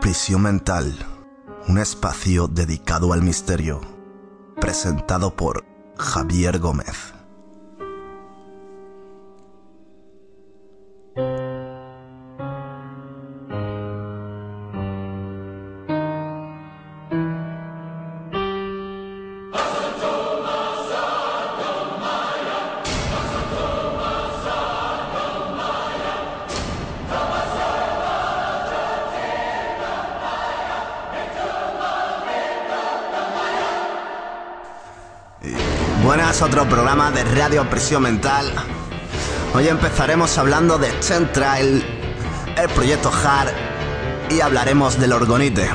Prisión Mental, un espacio dedicado al misterio, presentado por Javier Gómez. Programa de Radio Presión Mental. Hoy empezaremos hablando de Central, el proyecto HAR y hablaremos del orgonite.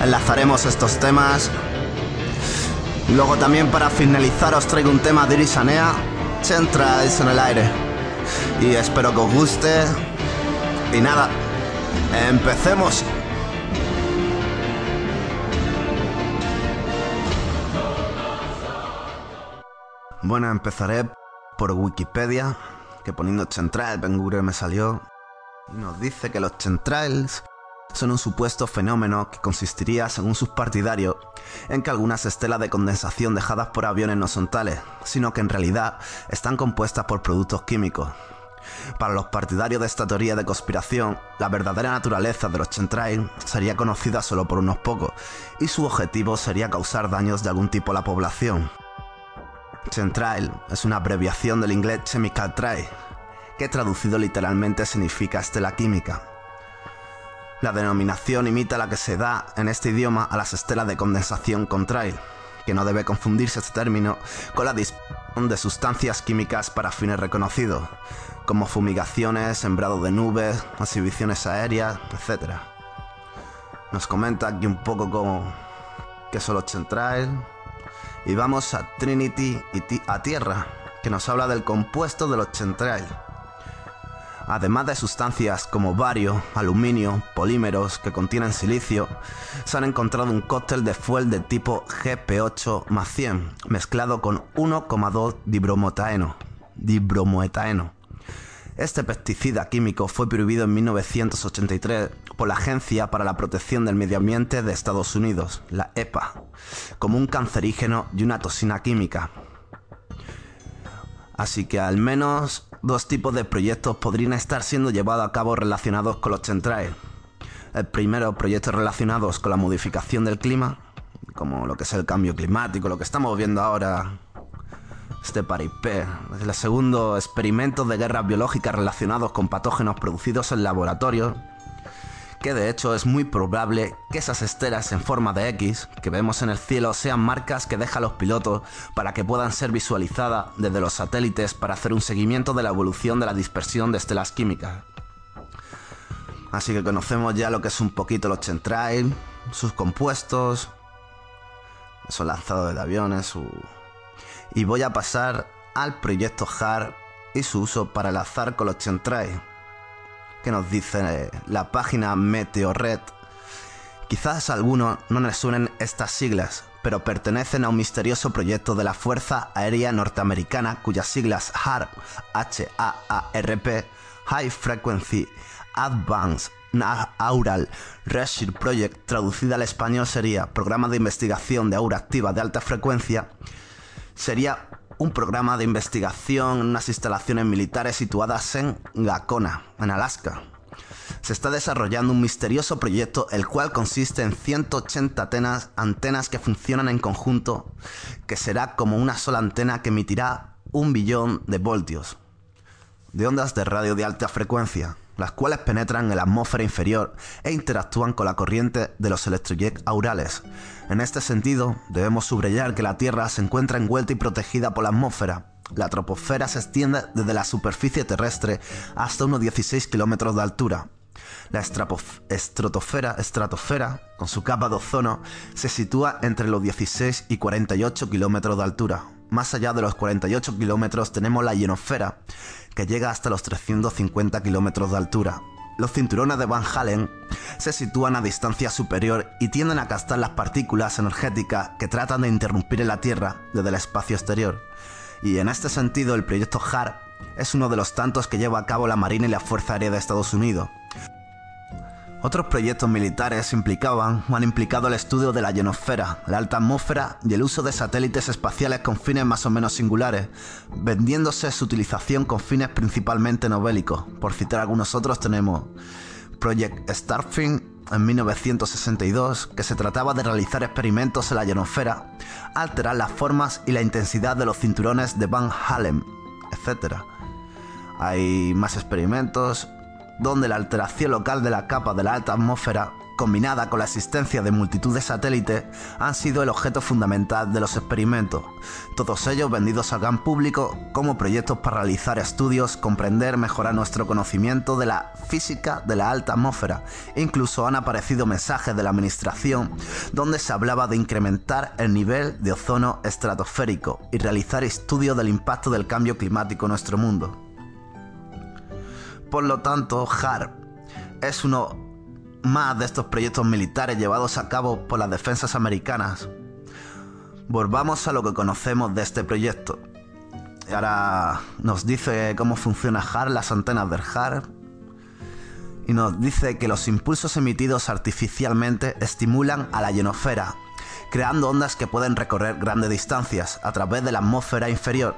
Enlazaremos estos temas. Luego también para finalizar os traigo un tema de Irisanea, Central es en el aire. Y espero que os guste. Y nada, empecemos. Bueno, empezaré por Wikipedia, que poniendo Central en Google me salió. Y nos dice que los centrales son un supuesto fenómeno que consistiría, según sus partidarios, en que algunas estelas de condensación dejadas por aviones no son tales, sino que en realidad están compuestas por productos químicos. Para los partidarios de esta teoría de conspiración, la verdadera naturaleza de los chemtrails sería conocida solo por unos pocos, y su objetivo sería causar daños de algún tipo a la población. Chemtrail es una abreviación del inglés chemical trail, que traducido literalmente significa estela química. La denominación imita la que se da en este idioma a las estelas de condensación con trail, que no debe confundirse este término con la disposición de sustancias químicas para fines reconocidos, como fumigaciones, sembrado de nubes, exhibiciones aéreas, etc. Nos comenta aquí un poco cómo qué son los chemtrails, y vamos a Trinity y a Tierra, que nos habla del compuesto de los chemtrails. Además de sustancias como bario, aluminio, polímeros que contienen silicio, se han encontrado un cóctel de fuel de tipo GP8 más 100, mezclado con 1,2 dibromoetaeno. dibromoetaeno. Este pesticida químico fue prohibido en 1983 por la Agencia para la Protección del Medio Ambiente de Estados Unidos, la EPA, como un cancerígeno y una toxina química. Así que al menos dos tipos de proyectos podrían estar siendo llevados a cabo relacionados con los chemtrails. El primero, proyectos relacionados con la modificación del clima, como lo que es el cambio climático, lo que estamos viendo ahora este paripé. El segundo, experimentos de guerras biológicas relacionados con patógenos producidos en laboratorio. Que de hecho es muy probable que esas estelas en forma de X que vemos en el cielo sean marcas que dejan los pilotos para que puedan ser visualizadas desde los satélites para hacer un seguimiento de la evolución de la dispersión de estelas químicas. Así que conocemos ya lo que es un poquito los chemtrails, sus compuestos, esos lanzados de aviones, su, y voy a pasar al proyecto HAR y su uso para el azar con los chemtrails, que nos dice la página Meteorred. Quizás a algunos no les suenen estas siglas, pero pertenecen a un misterioso proyecto de la Fuerza Aérea Norteamericana cuyas siglas HARP, H-A-A-R-P, High Frequency Advanced Aural Research Project, traducida al español sería Programa de Investigación de Aura Activa de Alta Frecuencia, sería un programa de investigación en unas instalaciones militares situadas en Gacona, en Alaska. Se está desarrollando un misterioso proyecto el cual consiste en 180 antenas, antenas que funcionan en conjunto, que será como una sola antena que emitirá un billón de voltios de ondas de radio de alta frecuencia, las cuales penetran en la atmósfera inferior e interactúan con la corriente de los electrojets aurales. En este sentido, debemos subrayar que la Tierra se encuentra envuelta y protegida por la atmósfera. La troposfera se extiende desde la superficie terrestre hasta unos 16 kilómetros de altura. La estratosfera, estratosfera, con su capa de ozono, se sitúa entre los 16 y 48 kilómetros de altura. Más allá de los 48 kilómetros tenemos la ionosfera, que llega hasta los 350 kilómetros de altura. Los cinturones de Van Halen se sitúan a distancia superior y tienden a captar las partículas energéticas que tratan de interrumpir en la Tierra desde el espacio exterior. Y en este sentido, el proyecto HAR es uno de los tantos que lleva a cabo la Marina y la Fuerza Aérea de Estados Unidos. Otros proyectos militares implicaban o han implicado el estudio de la ionosfera, la alta atmósfera y el uso de satélites espaciales con fines más o menos singulares, vendiéndose su utilización con fines principalmente no bélicos. Por citar algunos otros tenemos Project Starfin en 1962, que se trataba de realizar experimentos en la ionosfera, alterar las formas y la intensidad de los cinturones de Van Halen, etc. Hay más experimentos, donde la alteración local de la capa de la alta atmósfera, combinada con la existencia de multitud de satélites, han sido el objeto fundamental de los experimentos, todos ellos vendidos al gran público como proyectos para realizar estudios, comprender, mejorar nuestro conocimiento de la física de la alta atmósfera. incluso han aparecido mensajes de la administración donde se hablaba de incrementar el nivel de ozono estratosférico y realizar estudios del impacto del cambio climático en nuestro mundo. Por lo tanto, HARP es uno más de estos proyectos militares llevados a cabo por las defensas americanas. Volvamos a lo que conocemos de este proyecto. Y ahora nos dice cómo funciona HARP, las antenas del HARP. Y nos dice que los impulsos emitidos artificialmente estimulan a la ionosfera, creando ondas que pueden recorrer grandes distancias a través de la atmósfera inferior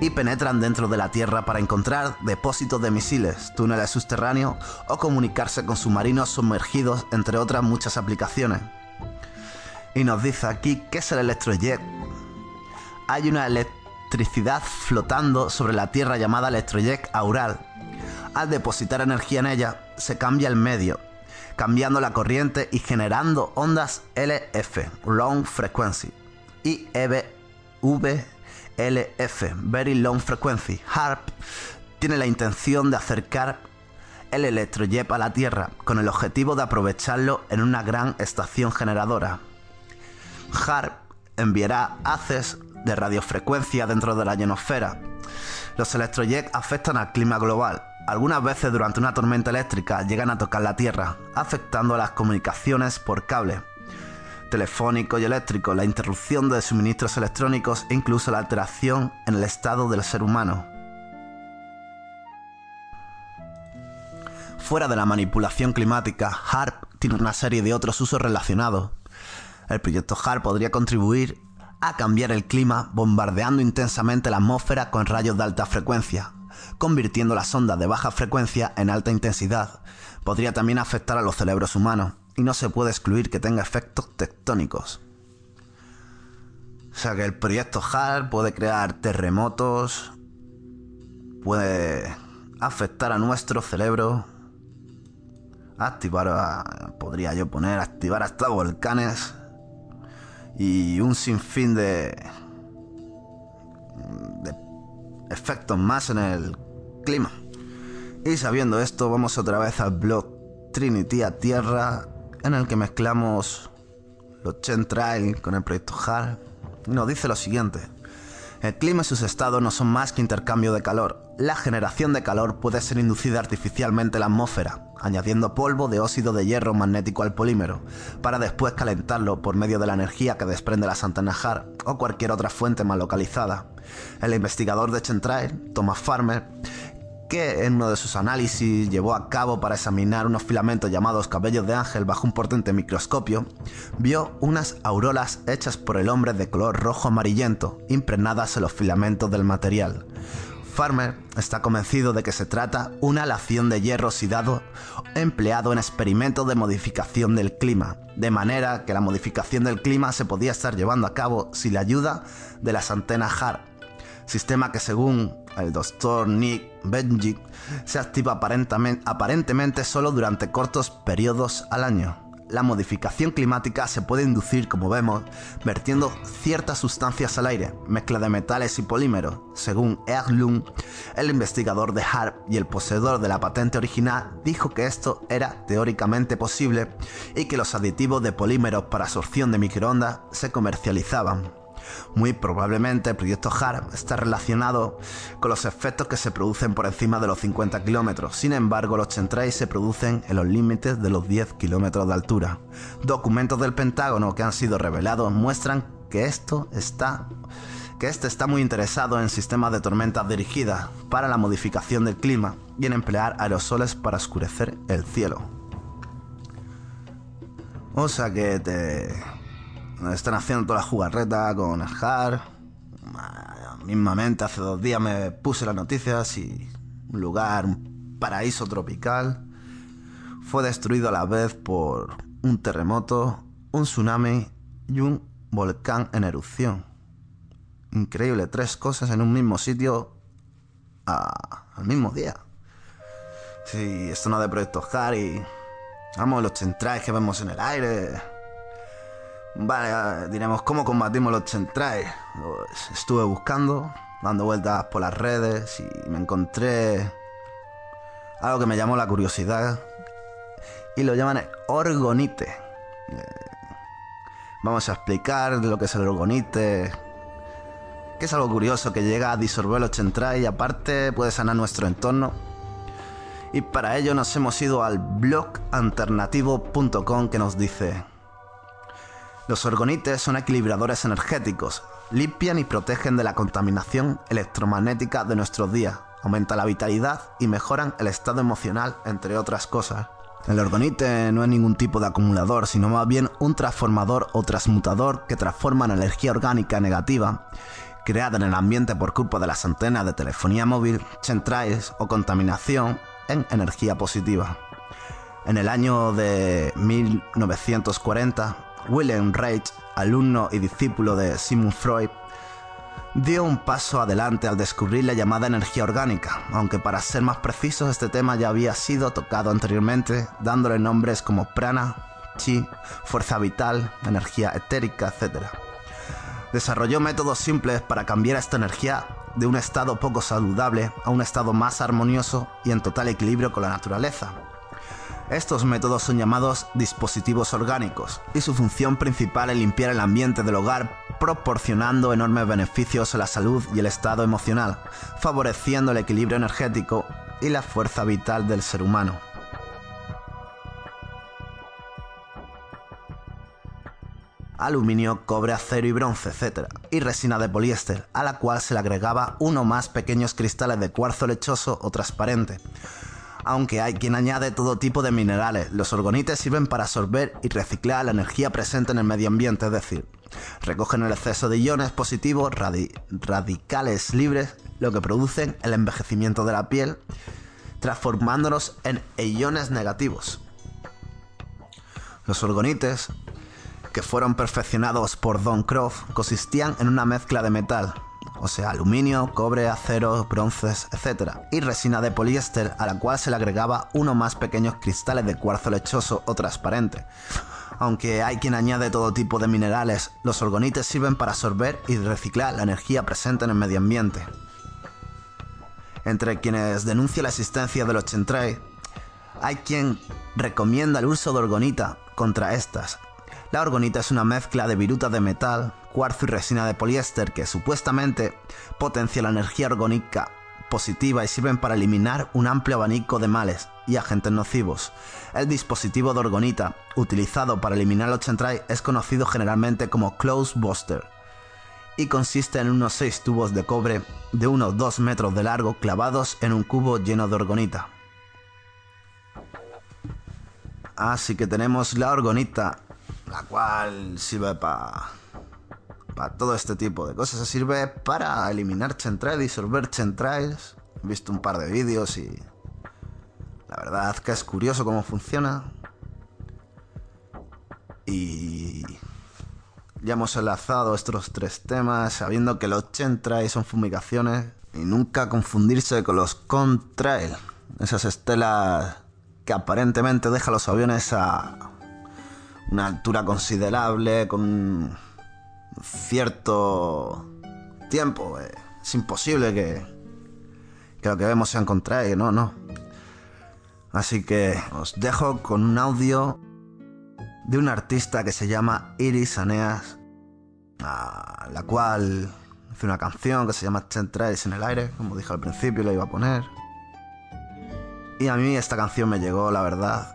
y penetran dentro de la Tierra para encontrar depósitos de misiles, túneles subterráneos o comunicarse con submarinos sumergidos, entre otras muchas aplicaciones. Y nos dice aquí qué es el electrojet. Hay una electricidad flotando sobre la Tierra llamada electrojet aural. Al depositar energía en ella, se cambia el medio, cambiando la corriente y generando ondas LF, Long Frequency, y EBV LF, Very Long Frequency, HARP, tiene la intención de acercar el electrojet a la Tierra con el objetivo de aprovecharlo en una gran estación generadora. HARP enviará haces de radiofrecuencia dentro de la ionosfera. Los electrojets afectan al clima global. Algunas veces durante una tormenta eléctrica llegan a tocar la Tierra, afectando a las comunicaciones por cable telefónico y eléctrico, la interrupción de suministros electrónicos e incluso la alteración en el estado del ser humano. Fuera de la manipulación climática, HARP tiene una serie de otros usos relacionados. El proyecto HARP podría contribuir a cambiar el clima bombardeando intensamente la atmósfera con rayos de alta frecuencia, convirtiendo las ondas de baja frecuencia en alta intensidad. Podría también afectar a los cerebros humanos y no se puede excluir que tenga efectos tectónicos. O sea que el proyecto HAR puede crear terremotos, puede afectar a nuestro cerebro, activar, podría yo poner, activar hasta volcanes y un sinfín de efectos más en el clima. Y sabiendo esto, vamos otra vez al blog Trinity a Tierra en el que mezclamos los chemtrails con el proyecto HAR, nos dice lo siguiente. El clima y sus estados no son más que intercambio de calor. La generación de calor puede ser inducida artificialmente en la atmósfera, añadiendo polvo de óxido de hierro magnético al polímero, para después calentarlo por medio de la energía que desprende las antenas HAR o cualquier otra fuente más localizada. El investigador de Chemtrail, Thomas Farmer, que en uno de sus análisis llevó a cabo para examinar unos filamentos llamados cabellos de ángel bajo un potente microscopio, vio unas auroras hechas por el hombre de color rojo amarillento, impregnadas en los filamentos del material. Farmer está convencido de que se trata una alación de hierro oxidado empleado en experimentos de modificación del clima, de manera que la modificación del clima se podía estar llevando a cabo sin la ayuda de las antenas HAR, sistema que según el doctor Nick Benjic se activa aparentemente, aparentemente solo durante cortos periodos al año. La modificación climática se puede inducir, como vemos, vertiendo ciertas sustancias al aire, mezcla de metales y polímeros. Según Erlung, el investigador de HARP y el poseedor de la patente original, dijo que esto era teóricamente posible y que los aditivos de polímeros para absorción de microondas se comercializaban. Muy probablemente el proyecto HAR está relacionado con los efectos que se producen por encima de los 50 kilómetros. Sin embargo, los chemtrails se producen en los límites de los 10 kilómetros de altura. Documentos del Pentágono que han sido revelados muestran que esto está que este está muy interesado en sistemas de tormentas dirigidas para la modificación del clima y en emplear aerosoles para oscurecer el cielo. O sea que te están haciendo toda la jugarreta con HAR. Mismamente hace dos días me puse las noticias y un lugar, un paraíso tropical, fue destruido a la vez por un terremoto, un tsunami y un volcán en erupción. Increíble, tres cosas en un mismo sitio al mismo día. Sí, esto no de proyectos Harry. Vamos, los centrales que vemos en el aire. Vale, diremos, ¿cómo combatimos los centrales? Pues, estuve buscando, dando vueltas por las redes y me encontré algo que me llamó la curiosidad y lo llaman orgonite. Eh, vamos a explicar lo que es el orgonite, que es algo curioso que llega a disolver los centrales y aparte puede sanar nuestro entorno. Y para ello nos hemos ido al blog alternativo.com que nos dice, los orgonites son equilibradores energéticos, limpian y protegen de la contaminación electromagnética de nuestros días, aumentan la vitalidad y mejoran el estado emocional, entre otras cosas. El orgonite no es ningún tipo de acumulador, sino más bien un transformador o transmutador que transforma la energía orgánica negativa creada en el ambiente por culpa de las antenas de telefonía móvil, centrales o contaminación en energía positiva. En el año de 1940, William Reich, alumno y discípulo de Sigmund Freud, dio un paso adelante al descubrir la llamada energía orgánica, aunque para ser más precisos este tema ya había sido tocado anteriormente, dándole nombres como prana, chi, fuerza vital, energía etérica, etc desarrolló métodos simples para cambiar esta energía de un estado poco saludable a un estado más armonioso y en total equilibrio con la naturaleza. Estos métodos son llamados dispositivos orgánicos y su función principal es limpiar el ambiente del hogar proporcionando enormes beneficios a la salud y el estado emocional, favoreciendo el equilibrio energético y la fuerza vital del ser humano. aluminio, cobre, acero y bronce, etc. Y resina de poliéster, a la cual se le agregaba uno más pequeños cristales de cuarzo lechoso o transparente. Aunque hay quien añade todo tipo de minerales, los orgonites sirven para absorber y reciclar la energía presente en el medio ambiente, es decir, recogen el exceso de iones positivos radicales libres, lo que producen el envejecimiento de la piel, transformándolos en iones negativos. Los orgonites que fueron perfeccionados por Don Croft consistían en una mezcla de metal, o sea, aluminio, cobre, acero, bronces, etc., y resina de poliéster a la cual se le agregaba uno más pequeños cristales de cuarzo lechoso o transparente. Aunque hay quien añade todo tipo de minerales, los orgonites sirven para absorber y reciclar la energía presente en el medio ambiente. Entre quienes denuncian la existencia de los chemtrails, hay quien recomienda el uso de orgonita contra estas, la orgonita es una mezcla de viruta de metal, y resina de poliéster que supuestamente potencia la energía orgónica positiva y sirven para eliminar un amplio abanico de males y agentes nocivos. El dispositivo de orgonita, utilizado para eliminar los centrales, es conocido generalmente como Close Buster y consiste en unos 6 tubos de cobre de unos 2 metros de largo clavados en un cubo lleno de orgonita. Así que tenemos la orgonita la cual sirve para todo este tipo de cosas. Se sirve para eliminar centrales, disolver centrales. He visto un par de vídeos y la verdad que es curioso cómo funciona. Y ya hemos enlazado estos tres temas sabiendo que los centrales son fumigaciones y nunca confundirse con los contrail, esas estelas que aparentemente dejan los aviones a una altura considerable, con cierto tiempo. Eh, es imposible que, que lo que vemos sea contrario, no, no. Así que os dejo con un audio de un artista que se llama Iris Aneas, a la cual hace una canción que se llama Centrales en el aire, como dije al principio, la iba a poner. Y a mí esta canción me llegó, la verdad,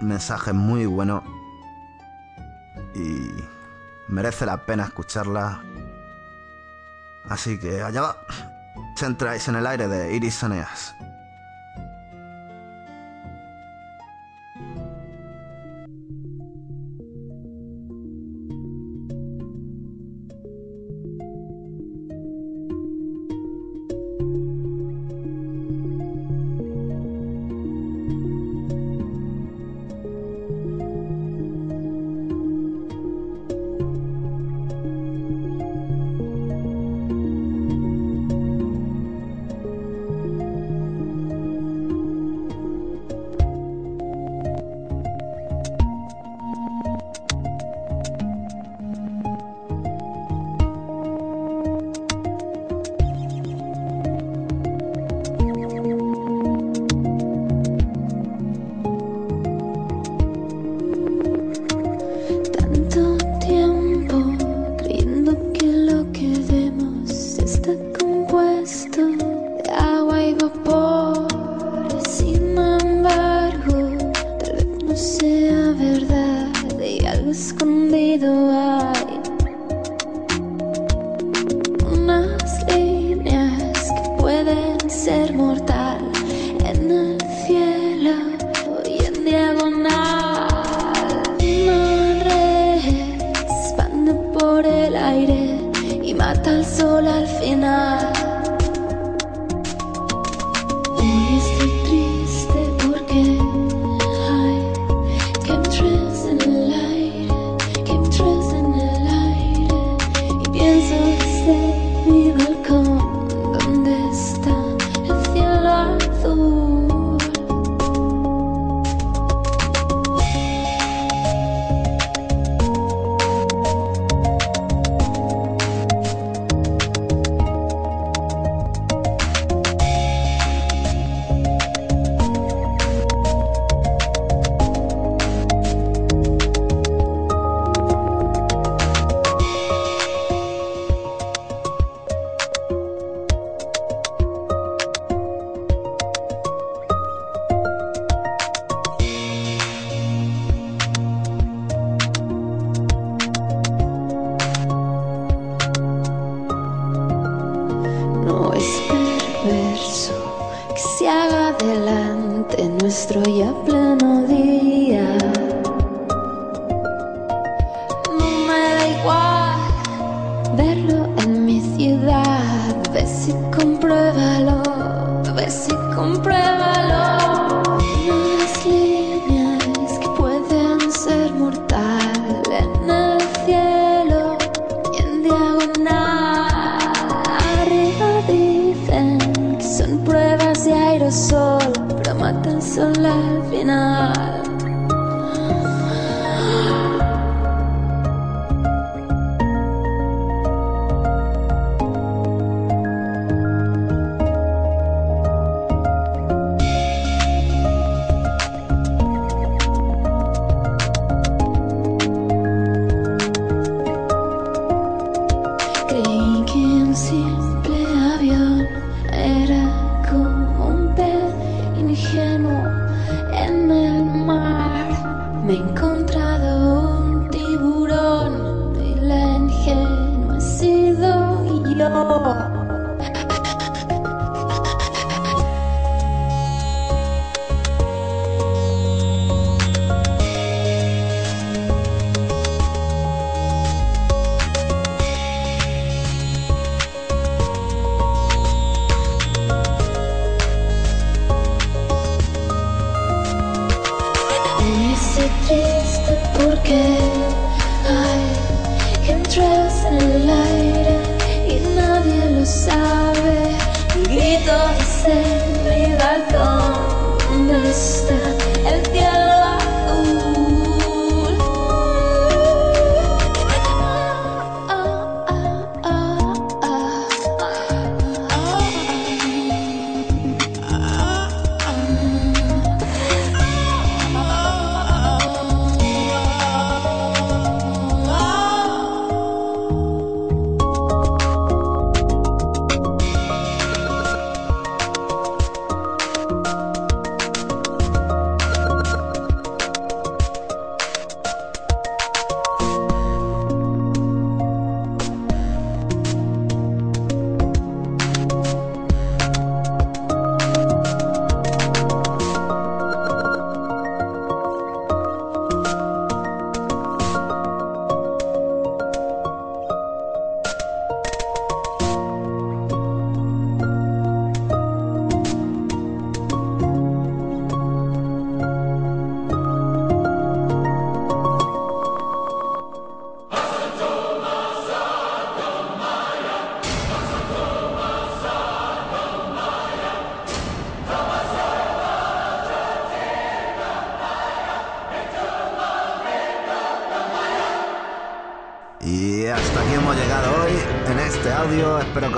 un mensaje muy bueno y merece la pena escucharla. Así que allá va. Centráis en el aire de Iris so laughing hard.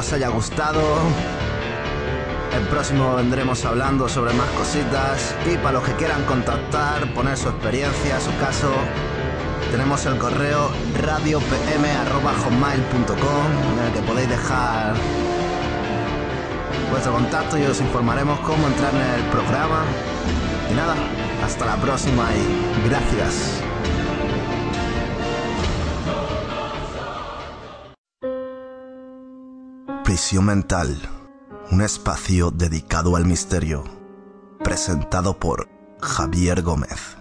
os haya gustado. El próximo vendremos hablando sobre más cositas y para los que quieran contactar, poner su experiencia, su caso, tenemos el correo radiopm.com en el que podéis dejar vuestro contacto y os informaremos cómo entrar en el programa. Y nada, hasta la próxima y gracias. Prisión Mental, un espacio dedicado al misterio, presentado por Javier Gómez.